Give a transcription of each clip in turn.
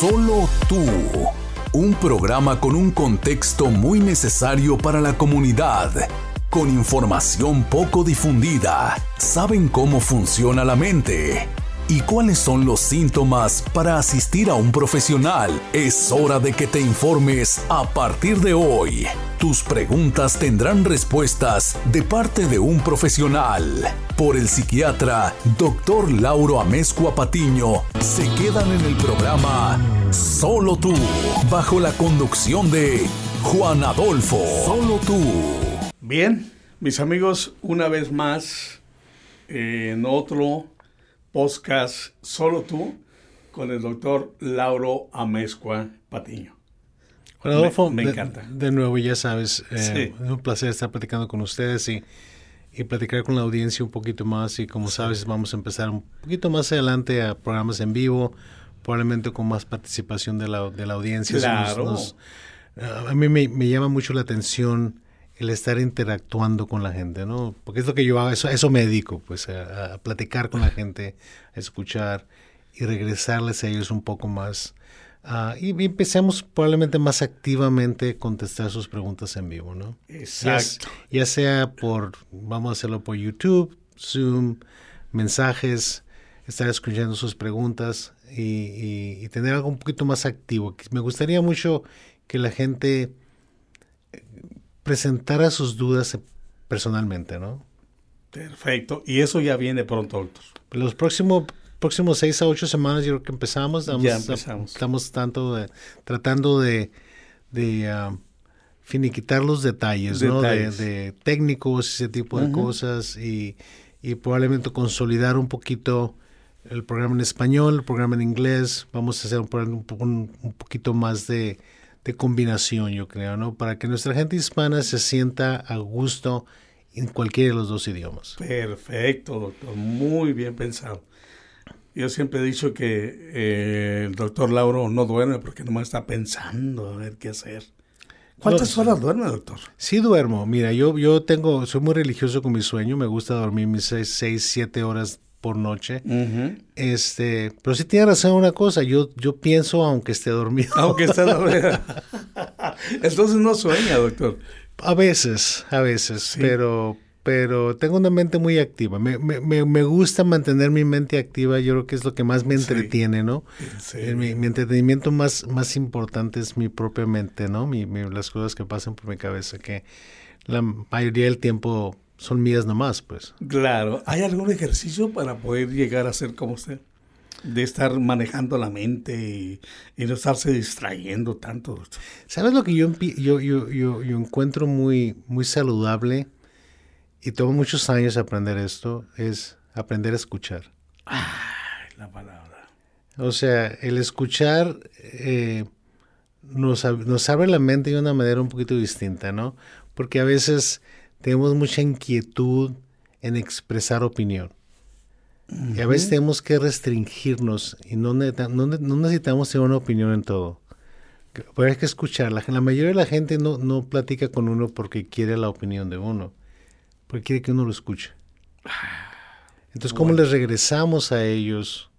Solo tú. Un programa con un contexto muy necesario para la comunidad, con información poco difundida. Saben cómo funciona la mente y cuáles son los síntomas para asistir a un profesional. Es hora de que te informes a partir de hoy. Tus preguntas tendrán respuestas de parte de un profesional. Por el psiquiatra Dr. Lauro Amezcua Patiño, se quedan en el programa Solo tú, bajo la conducción de Juan Adolfo. Solo tú. Bien, mis amigos, una vez más en otro podcast Solo tú con el doctor Lauro Amezcua Patiño. Bueno, Adolfo, me, encanta. De, nuevo, ya sabes, eh, es un placer estar platicando con ustedes y, y, platicar con la audiencia un poquito más. Y como sabes, vamos a empezar un poquito más adelante a programas en vivo, probablemente con más participación de la, de la audiencia. Claro. a mí me, me llama mucho la atención el estar interactuando con la gente, ¿no? Porque es lo que yo hago, eso, eso me dedico, pues, a, platicar con la gente, a escuchar y regresarles a ellos un poco más. Uh, y, empecemos probablemente más activamente a contestar sus preguntas en vivo, ¿no? Exacto. Ya, sea por, vamos a hacerlo por YouTube, Zoom, mensajes, estar escuchando sus preguntas y, y tener algo un poquito más activo. Me gustaría mucho que la gente presentara sus dudas personalmente, ¿no? Perfecto. Y eso ya viene pronto, doctor. Los próximos próximos seis a ocho semanas yo creo que empezamos. ya empezamos. Estamos tanto tratando de, de uh, finiquitar los detalles, ¿no? De, técnicos, ese tipo de cosas y, y, probablemente consolidar un poquito el programa en español, el programa en inglés. Vamos a hacer un, un, un poquito más de de combinación, yo creo, ¿no? Para que nuestra gente hispana se sienta a gusto en cualquiera de los dos idiomas. Perfecto, doctor. Muy bien pensado. Yo siempre he dicho que eh, el doctor Lauro no duerme porque nomás está pensando a ver qué hacer. ¿Cuántas horas duerme, doctor? Sí duermo. Mira, yo, yo tengo, soy muy religioso con mi sueño. Me gusta dormir mis seis, seis siete horas por noche. Este, pero sí tiene razón una cosa, yo, yo pienso aunque esté dormido. Aunque esté dormido. Entonces no sueña, doctor. A veces, a veces, pero, pero tengo una mente muy activa. Me, me, me, gusta mantener mi mente activa, yo creo que es lo que más me entretiene, ¿no? Eh, mi, mi, entretenimiento más, más importante es mi propia mente, ¿no? Mi, las cosas que pasan por mi cabeza, que la mayoría del tiempo son mías nomás, pues. Claro. ¿Hay algún ejercicio para poder llegar a ser como usted? De estar manejando la mente y, no estarse distrayendo tanto. ¿Sabes lo que yo, yo, yo, yo, encuentro muy, muy saludable y toma muchos años aprender esto? Es aprender a escuchar. Ay, la palabra. O sea, el escuchar eh, nos, nos abre la mente de una manera un poquito distinta, ¿no? Porque a veces tenemos mucha inquietud en expresar opinión. Y a veces tenemos que restringirnos y no, no, necesitamos tener una opinión en todo. Pero hay que escucharla. La mayoría de la gente no, no platica con uno porque quiere la opinión de uno, porque quiere que uno lo escuche. Entonces, ¿cómo les regresamos a ellos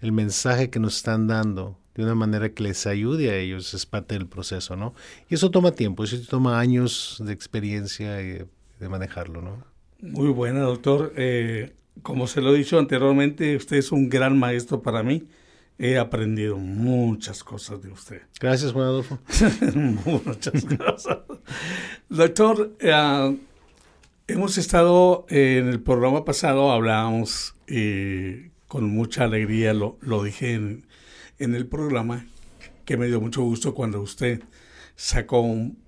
el mensaje que nos están dando? De una manera que les ayude a ellos, es parte del proceso, ¿no? Y eso toma tiempo, eso toma años de experiencia y de, manejarlo, ¿no? Muy buena, doctor. Eh, como se lo he dicho anteriormente, usted es un gran maestro para mí. He aprendido muchas cosas de usted. Gracias, Juan Adolfo. muchas cosas. Doctor, eh, hemos estado en el programa pasado, hablábamos eh, con mucha alegría, lo, lo dije en, en el programa que me dio mucho gusto cuando usted sacó un,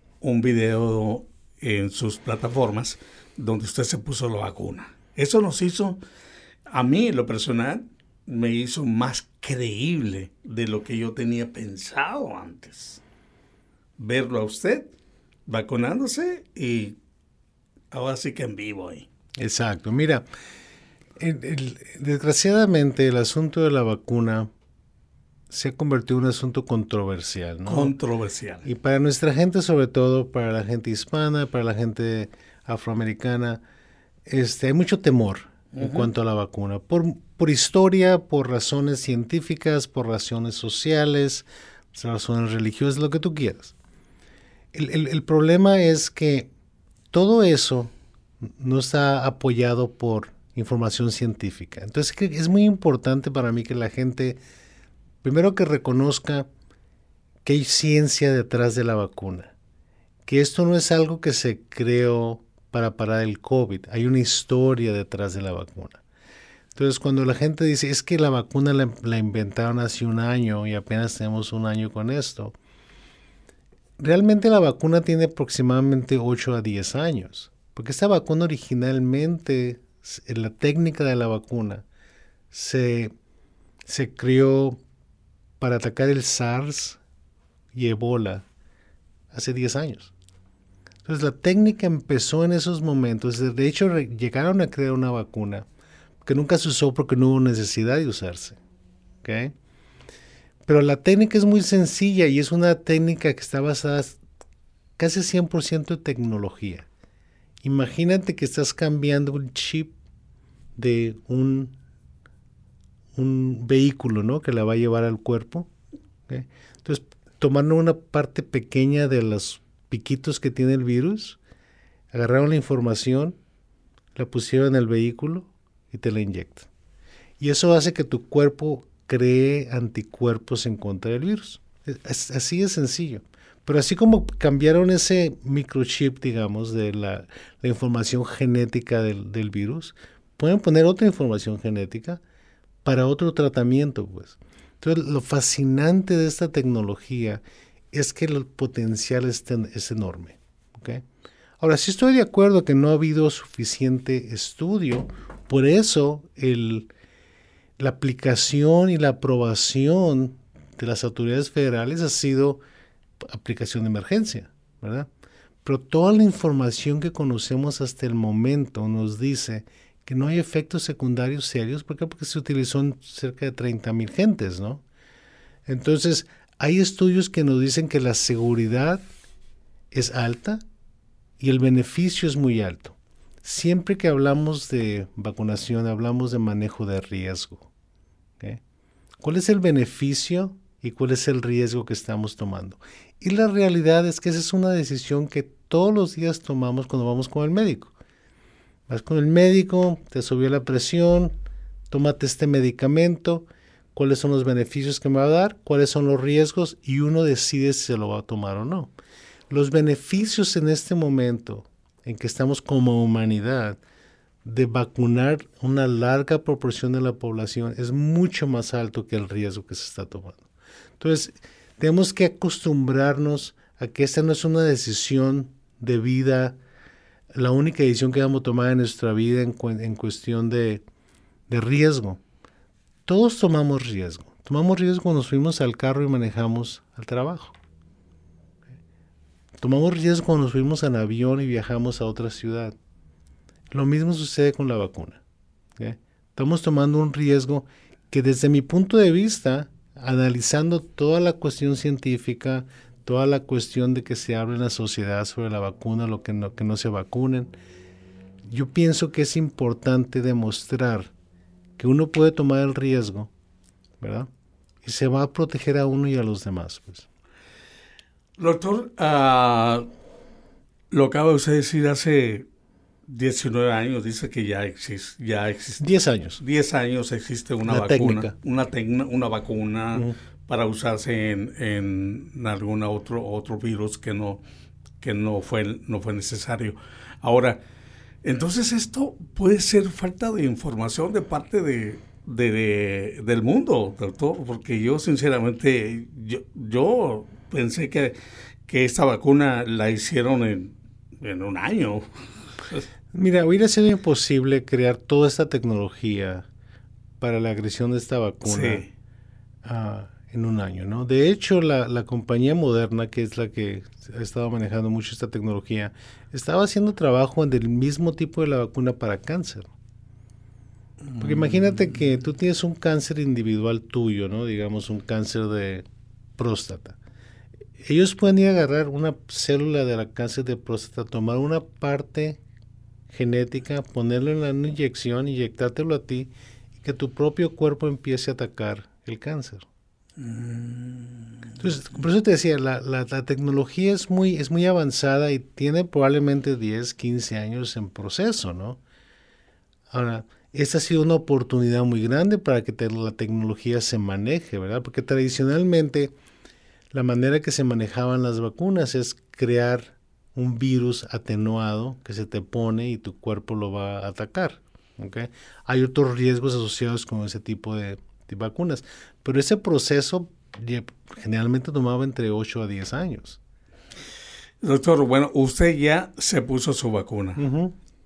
video en sus plataformas donde usted se puso la vacuna. Eso nos hizo, a mí lo personal, me hizo más creíble de lo que yo tenía pensado antes. Verlo a usted vacunándose y ahora sí que en vivo ahí. Exacto. Mira, desgraciadamente el asunto de la vacuna se ha convertido en un asunto controversial, ¿no? Controversial. Y para nuestra gente, sobre todo para la gente hispana, para la gente afroamericana, este, hay mucho temor. en cuanto a la vacuna, por, por historia, por razones científicas, por razones sociales, razones religiosas, lo que tú quieras. El, problema es que todo eso no está apoyado por información científica. Entonces es muy importante para mí que la gente, primero que reconozca que hay ciencia detrás de la vacuna, que esto no es algo que se creó para parar el COVID, hay una historia detrás de la vacuna. Entonces cuando la gente dice, es que la vacuna la, inventaron hace un año y apenas tenemos un año con esto, realmente la vacuna tiene aproximadamente 8 a 10 años, porque esta vacuna originalmente, la técnica de la vacuna, se, se creó para atacar el SARS y Ebola hace 10 años. Entonces la técnica empezó en esos momentos. De hecho, llegaron a crear una vacuna que nunca se usó porque no hubo necesidad de usarse. ¿okay? Pero la técnica es muy sencilla y es una técnica que está basada casi 100% en tecnología. Imagínate que estás cambiando un chip de un, un vehículo, ¿no? Que la va a llevar al cuerpo. Entonces, tomando una parte pequeña de los piquitos que tiene el virus, agarraron la información, la pusieron en el vehículo y te la inyectan. Y eso hace que tu cuerpo cree anticuerpos en contra del virus. así de sencillo. Pero así como cambiaron ese microchip, digamos, de la, información genética del, del, virus, pueden poner otra información genética para otro tratamiento, pues. Entonces, lo fascinante de esta tecnología es que el potencial es, es enorme. ¿okay? Ahora, sí estoy de acuerdo que no ha habido suficiente estudio, por eso el, la aplicación y la aprobación de las autoridades federales ha sido aplicación de emergencia, ¿verdad? Pero toda la información que conocemos hasta el momento nos dice que no hay efectos secundarios serios. ¿Por qué? Porque se utilizó en cerca de 30 mil gentes, ¿no? Entonces, hay estudios que nos dicen que la seguridad es alta y el beneficio es muy alto. Siempre que hablamos de vacunación, hablamos de manejo de riesgo. ¿Cuál es el beneficio y cuál es el riesgo que estamos tomando? Y la realidad es que esa es una decisión que todos los días tomamos cuando vamos con el médico. Vas con el médico, te subió la presión, tómate este medicamento, cuáles son los beneficios que me va a dar, cuáles son los riesgos y uno decide si se lo va a tomar o no. Los beneficios en este momento en que estamos como humanidad de vacunar una larga proporción de la población es mucho más alto que el riesgo que se está tomando. Entonces, tenemos que acostumbrarnos a que esta no es una decisión de vida, la única decisión que vamos a tomar en nuestra vida en, cuestión de, riesgo. Todos tomamos riesgo. Tomamos riesgo cuando nos fuimos al carro y manejamos al trabajo. Tomamos riesgo cuando nos fuimos en avión y viajamos a otra ciudad. Lo mismo sucede con la vacuna. Estamos tomando un riesgo que desde mi punto de vista, analizando toda la cuestión científica, toda la cuestión de que se hable en la sociedad sobre la vacuna, lo que no, que no se vacunen, yo pienso que es importante demostrar que uno puede tomar el riesgo, ¿verdad? Y se va a proteger a uno y a los demás. Pues. Doctor, uh, lo acaba usted de decir hace 19 años dice que ya existe. Ya existe 10 años. 10 años existe una, vacuna. Una, una vacuna para usarse en, en algún otro, otro virus que no, que no fue, no fue necesario. Ahora, entonces esto puede ser falta de información de parte de, de, del mundo, doctor, porque yo sinceramente, yo, yo pensé que, que esta vacuna la hicieron en, en un año. Mira, hubiera sido imposible crear toda esta tecnología para la agresión de esta vacuna ah, en un año, ¿no? De hecho, la, compañía moderna, que es la que ha estado manejando mucho esta tecnología, estaba haciendo trabajo en el mismo tipo de la vacuna para cáncer. Porque imagínate que tú tienes un cáncer individual tuyo, ¿no? Digamos un cáncer de próstata. Ellos pueden ir a agarrar una célula de la cáncer de próstata, tomar una parte genética, ponerlo en la inyección, inyectártelo a ti y que tu propio cuerpo empiece a atacar el cáncer. Entonces, por eso te decía, la, la, tecnología es muy, es muy avanzada y tiene probablemente 10, 15 años en proceso, ¿no? Ahora, esta ha sido una oportunidad muy grande para que la tecnología se maneje, ¿verdad? Porque tradicionalmente la manera que se manejaban las vacunas es crear un virus atenuado que se te pone y tu cuerpo lo va a atacar. ¿okay? Hay otros riesgos asociados con ese tipo de, vacunas, pero ese proceso generalmente tomaba entre 8 a 10 años. Doctor, bueno, usted ya se puso su vacuna.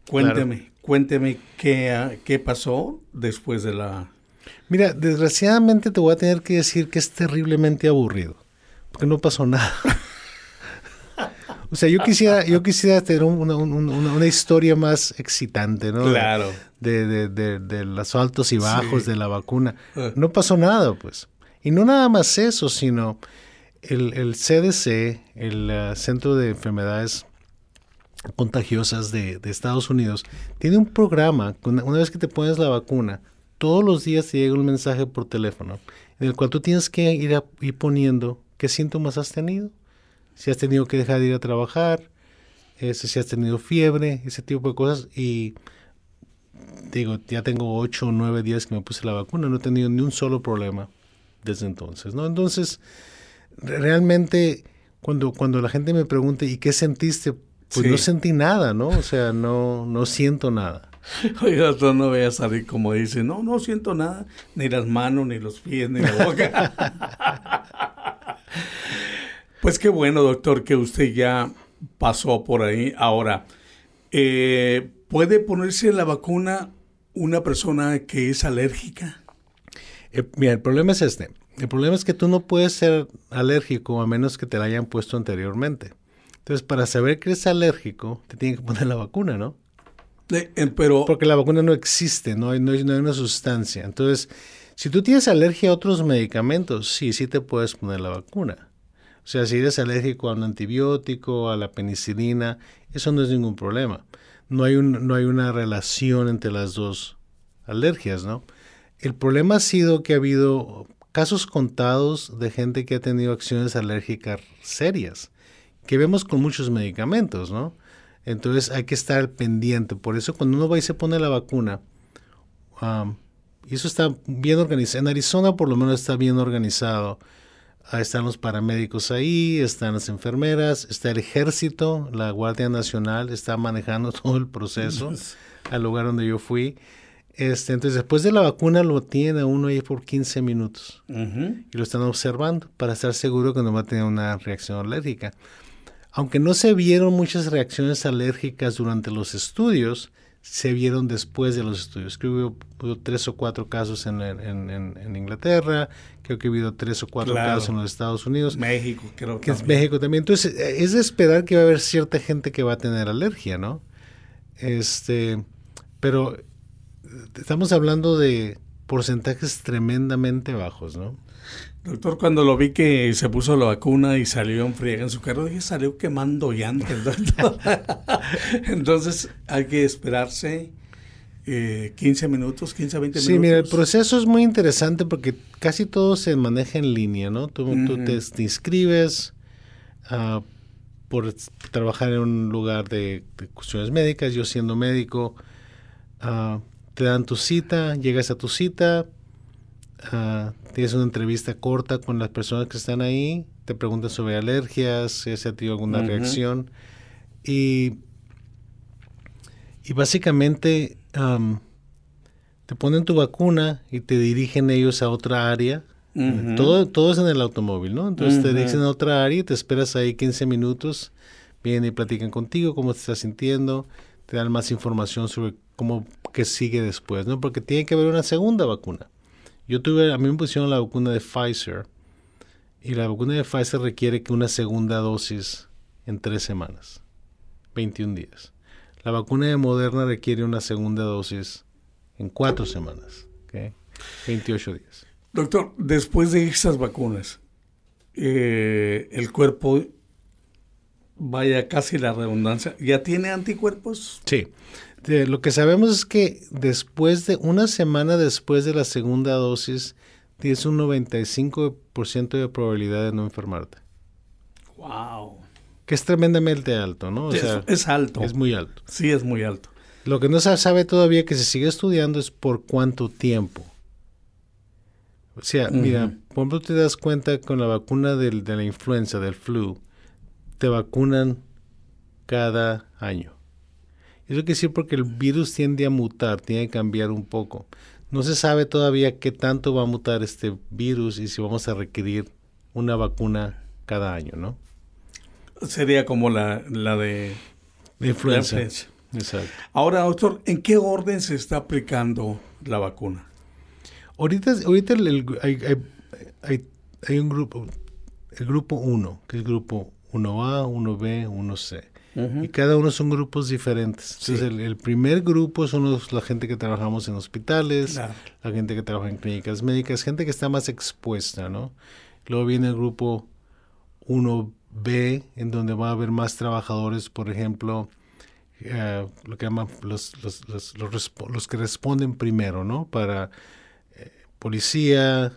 Cuénteme, cuénteme qué, qué pasó después de la... Mira, desgraciadamente te voy a tener que decir que es terriblemente aburrido, porque no pasó nada. o sea, yo quisiera, yo quisiera tener una, una, historia más excitante, ¿no? Claro. De, de, de, los altos y bajos de la vacuna. Ah. No pasó nada, pues. Y no nada más eso, sino el, el CDC, el uh, Centro de Enfermedades contagiosas de, Estados Unidos, tiene un programa, una, vez que te pones la vacuna, todos los días te llega un mensaje por teléfono en el cual tú tienes que ir, a, ir poniendo qué síntomas has tenido, si has tenido que dejar de ir a trabajar, ese, si has tenido fiebre, ese tipo de cosas. Y digo, ya tengo ocho o nueve días que me puse la vacuna, no he tenido ni un solo problema desde entonces, ¿no? Entonces, realmente, cuando, cuando la gente me pregunta, ¿y qué sentiste? Pues no sentí nada, ¿no? O sea, no, no siento nada. Oiga, tú no voy a salir como dice, no, no siento nada, ni las manos, ni los pies, ni la boca. pues qué bueno, doctor, que usted ya pasó por ahí. Ahora, eh, ¿puede ponerse la vacuna una persona que es alérgica? Eh, mira, el problema es este. El problema es que tú no puedes ser alérgico a menos que te la hayan puesto anteriormente. Entonces, para saber que eres alérgico, te tienen que poner la vacuna, ¿no? Eh, pero... Porque la vacuna no existe, no hay, no hay, una sustancia. Entonces, si tú tienes alergia a otros medicamentos, sí, sí te puedes poner la vacuna. O sea, si eres alérgico a un antibiótico, a la penicilina, eso no es ningún problema. No hay, un, no hay una relación entre las dos alergias, ¿no? El problema ha sido que ha habido casos contados de gente que ha tenido acciones alérgicas serias que vemos con muchos medicamentos, ¿no? Entonces hay que estar pendiente. Por eso cuando uno va y se pone la vacuna, y eso está bien organizado. En Arizona por lo menos está bien organizado. Ahí están los paramédicos ahí, están las enfermeras, está el ejército, la Guardia Nacional está manejando todo el proceso al lugar donde yo fui. Este, entonces, después de la vacuna lo tiene uno ahí por 15 minutos y lo están observando para estar seguro que no va a tener una reacción alérgica. Aunque no se vieron muchas reacciones alérgicas durante los estudios, se vieron después de los estudios. Creo que hubo, tres o cuatro casos en, Inglaterra, creo que hubo tres o cuatro casos en los Estados Unidos. México, creo que es México también. Entonces, es de esperar que va a haber cierta gente que va a tener alergia, ¿no? Este, pero estamos hablando de porcentajes tremendamente bajos, ¿no? Doctor, cuando lo vi que se puso la vacuna y salió en friega en su carro, dije, salió quemando llantas. Entonces hay que esperarse eh, 15 minutos, 15 a 20 minutos. Sí, mira, el proceso es muy interesante porque casi todo se maneja en línea, ¿no? Tú, te, inscribes uh, por trabajar en un lugar de, cuestiones médicas, yo siendo médico, uh, te dan tu cita, llegas a tu cita, uh, tienes una entrevista corta con las personas que están ahí, te preguntan sobre alergias, si has tenido alguna reacción y, y básicamente te ponen tu vacuna y te dirigen ellos a otra área. todo, todo es en el automóvil, ¿no? Entonces te dirigen a otra área y te esperas ahí 15 minutos, vienen y platican contigo, cómo te estás sintiendo, te dan más información sobre cómo qué sigue después, ¿no? Porque tiene que haber una segunda vacuna. Yo tuve, a mí me pusieron la vacuna de Pfizer y la vacuna de Pfizer requiere que una segunda dosis en tres semanas, 21 días. La vacuna de Moderna requiere una segunda dosis en cuatro semanas, 28 días. Doctor, después de esas vacunas, eh, el cuerpo, vaya casi la redundancia, ¿ya tiene anticuerpos? Sí. Lo que sabemos es que después de una semana después de la segunda dosis, tienes un 95% de probabilidad de no enfermarte. Wow. Que es tremendamente alto, ¿no? O es, sea, es alto. Es muy alto. Sí, es muy alto. Lo que no se sabe todavía que se sigue estudiando es por cuánto tiempo. O sea, mira, por ejemplo, te das cuenta con la vacuna del, de la influenza, del flu, te vacunan cada año. Eso quiere decir porque el virus tiende a mutar, tiende a cambiar un poco. No se sabe todavía qué tanto va a mutar este virus y si vamos a requerir una vacuna cada año, ¿no? Sería como la, la de la influenza. Exacto. Ahora, doctor, ¿en qué orden se está aplicando la vacuna? Ahorita, ahorita hay, hay, hay, un grupo, el grupo 1, que es el grupo 1A, 1B, 1C. Y cada uno son grupos diferentes. Entonces, el, primer grupo son los, la gente que trabajamos en hospitales, la gente que trabaja en clínicas médicas, gente que está más expuesta, ¿no? Luego viene el grupo 1B, en donde va a haber más trabajadores, por ejemplo, eh, lo que llaman los, los, los, los, que responden primero, ¿no? Para eh, policía,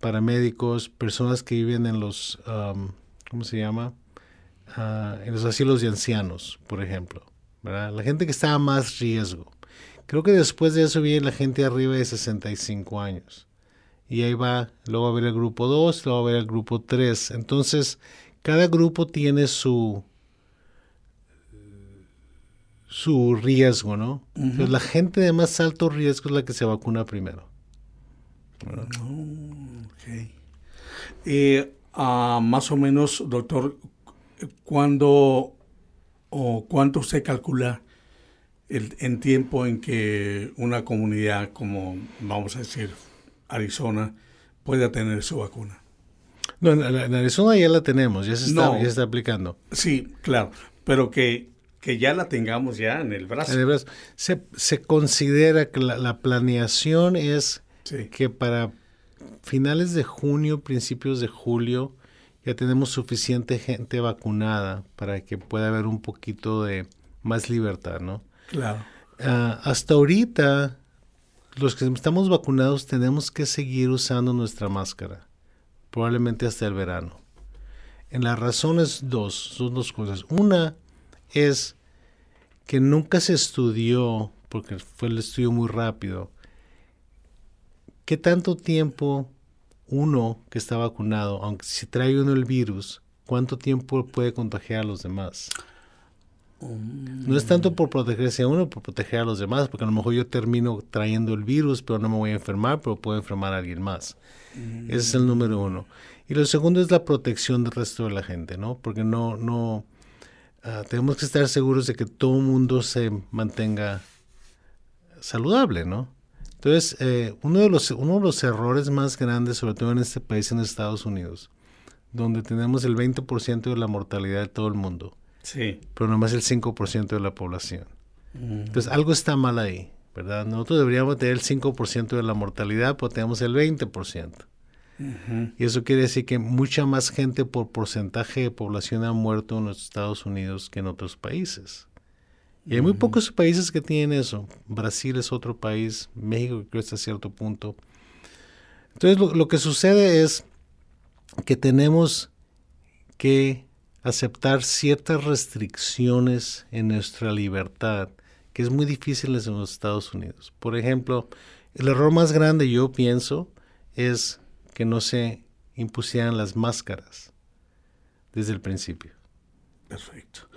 paramédicos, personas que viven en los, ¿cómo se llama? En los asilos de ancianos, por ejemplo. ¿verdad? La gente que está a más riesgo. Creo que después de eso viene la gente arriba de 65 años. Y ahí va, luego va a haber el grupo 2, luego va a haber el grupo 3. Entonces, cada grupo tiene su su riesgo, ¿no? Entonces, la gente de más alto riesgo es la que se vacuna primero. Oh, okay. Eh, ah, más o menos, doctor, ¿cuándo o cuánto se calcula el, en tiempo en que una comunidad como, vamos a decir, Arizona, pueda tener su vacuna? No, en, Arizona ya la tenemos, ya se está, ya se está aplicando. Sí, claro, pero que, que ya la tengamos ya en el brazo. Se, se considera que la, planeación es que para finales de junio, principios de julio, ya tenemos suficiente gente vacunada para que pueda haber un poquito de más libertad, ¿no? Claro. Ah, hasta ahorita, los que estamos vacunados tenemos que seguir usando nuestra máscara, probablemente hasta el verano. En las razones dos, son dos cosas. Una es que nunca se estudió, porque fue el estudio muy rápido, qué tanto tiempo uno que está vacunado, aunque si trae uno el virus, ¿cuánto tiempo puede contagiar a los demás? No es tanto por protegerse a uno, por proteger a los demás, porque a lo mejor yo termino trayendo el virus, pero no me voy a enfermar, pero puedo enfermar a alguien más. Ese es el número uno. Y lo segundo es la protección del resto de la gente, ¿no? Porque no, no, ah, tenemos que estar seguros de que todo el mundo se mantenga saludable, ¿no? Entonces, eh, uno, de los, uno de los errores más grandes, sobre todo en este país, en Estados Unidos, donde tenemos el 20% de la mortalidad de todo el mundo, sí. pero nomás el 5% de la población. Entonces, algo está mal ahí, ¿verdad? Nosotros deberíamos tener el 5% de la mortalidad, pero tenemos el 20%. Y eso quiere decir que mucha más gente por porcentaje de población ha muerto en los Estados Unidos que en otros países. Y hay muy pocos países que tienen eso. Brasil es otro país, México creo que hasta cierto punto. Entonces lo, que sucede es que tenemos que aceptar ciertas restricciones en nuestra libertad, que es muy difícil en los Estados Unidos. Por ejemplo, el error más grande yo pienso es que no se impusieran las máscaras desde el principio. Perfecto.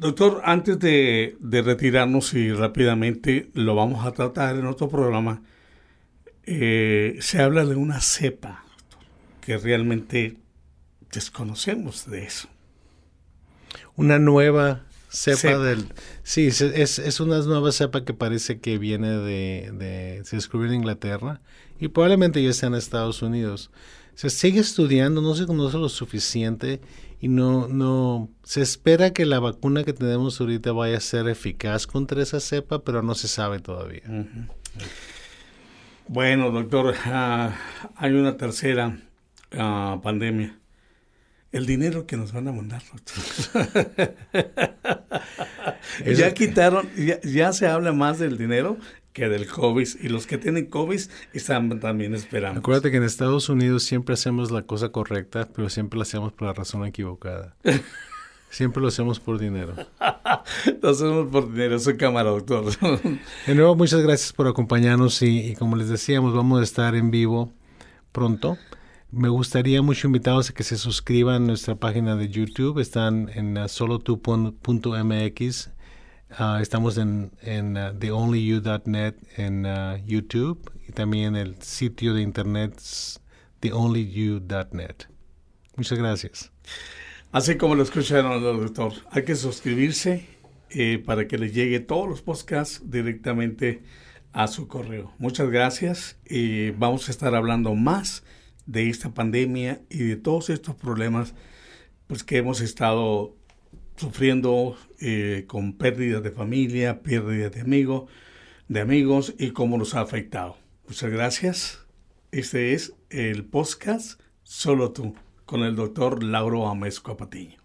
Doctor, antes de, retirarnos y rápidamente lo vamos a tratar en otro programa, eh, se habla de una cepa que realmente desconocemos de eso. Una nueva cepa, del... Sí, es, es, una nueva cepa que parece que viene de, de... Se descubrió en Inglaterra y probablemente ya está en Estados Unidos. Se sigue estudiando, no se conoce lo suficiente y no, no, se espera que la vacuna que tenemos ahorita vaya a ser eficaz contra esa cepa, pero no se sabe todavía. Bueno, doctor, ah, hay una tercera ah, pandemia El dinero que nos van a mandar. ya quitaron, ya, ya, se habla más del dinero que del COVID. Y los que tienen COVID están también esperando. Acuérdate que en Estados Unidos siempre hacemos la cosa correcta, pero siempre la hacemos por la razón equivocada. Siempre lo hacemos por dinero. lo hacemos por dinero, soy cámara, doctor. de nuevo, muchas gracias por acompañarnos y, como les decíamos, vamos a estar en vivo pronto. Me gustaría mucho invitarlos a que se suscriban a nuestra página de YouTube. Están en uh, solotu.mx. Uh, estamos en, en uh, theonlyyou.net en uh, YouTube y también el sitio de internet theonlyyou.net. Muchas gracias. Así como lo escucharon, doctor, hay que suscribirse eh, para que les llegue todos los podcasts directamente a su correo. Muchas gracias y vamos a estar hablando más de esta pandemia y de todos estos problemas pues, que hemos estado sufriendo eh, con pérdidas de familia, pérdidas de amigos, de amigos y cómo nos ha afectado. Muchas gracias. Este es el podcast Solo tú con el doctor Lauro Amesco Patiño.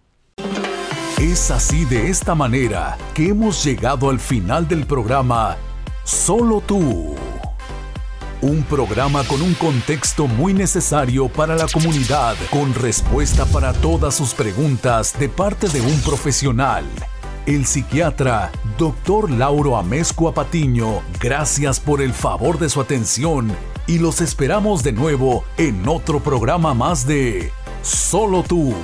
Es así de esta manera que hemos llegado al final del programa Solo tú. Un programa con un contexto muy necesario para la comunidad, con respuesta para todas sus preguntas de parte de un profesional. El psiquiatra, doctor Lauro Amesco Patiño, gracias por el favor de su atención y los esperamos de nuevo en otro programa más de Solo tú.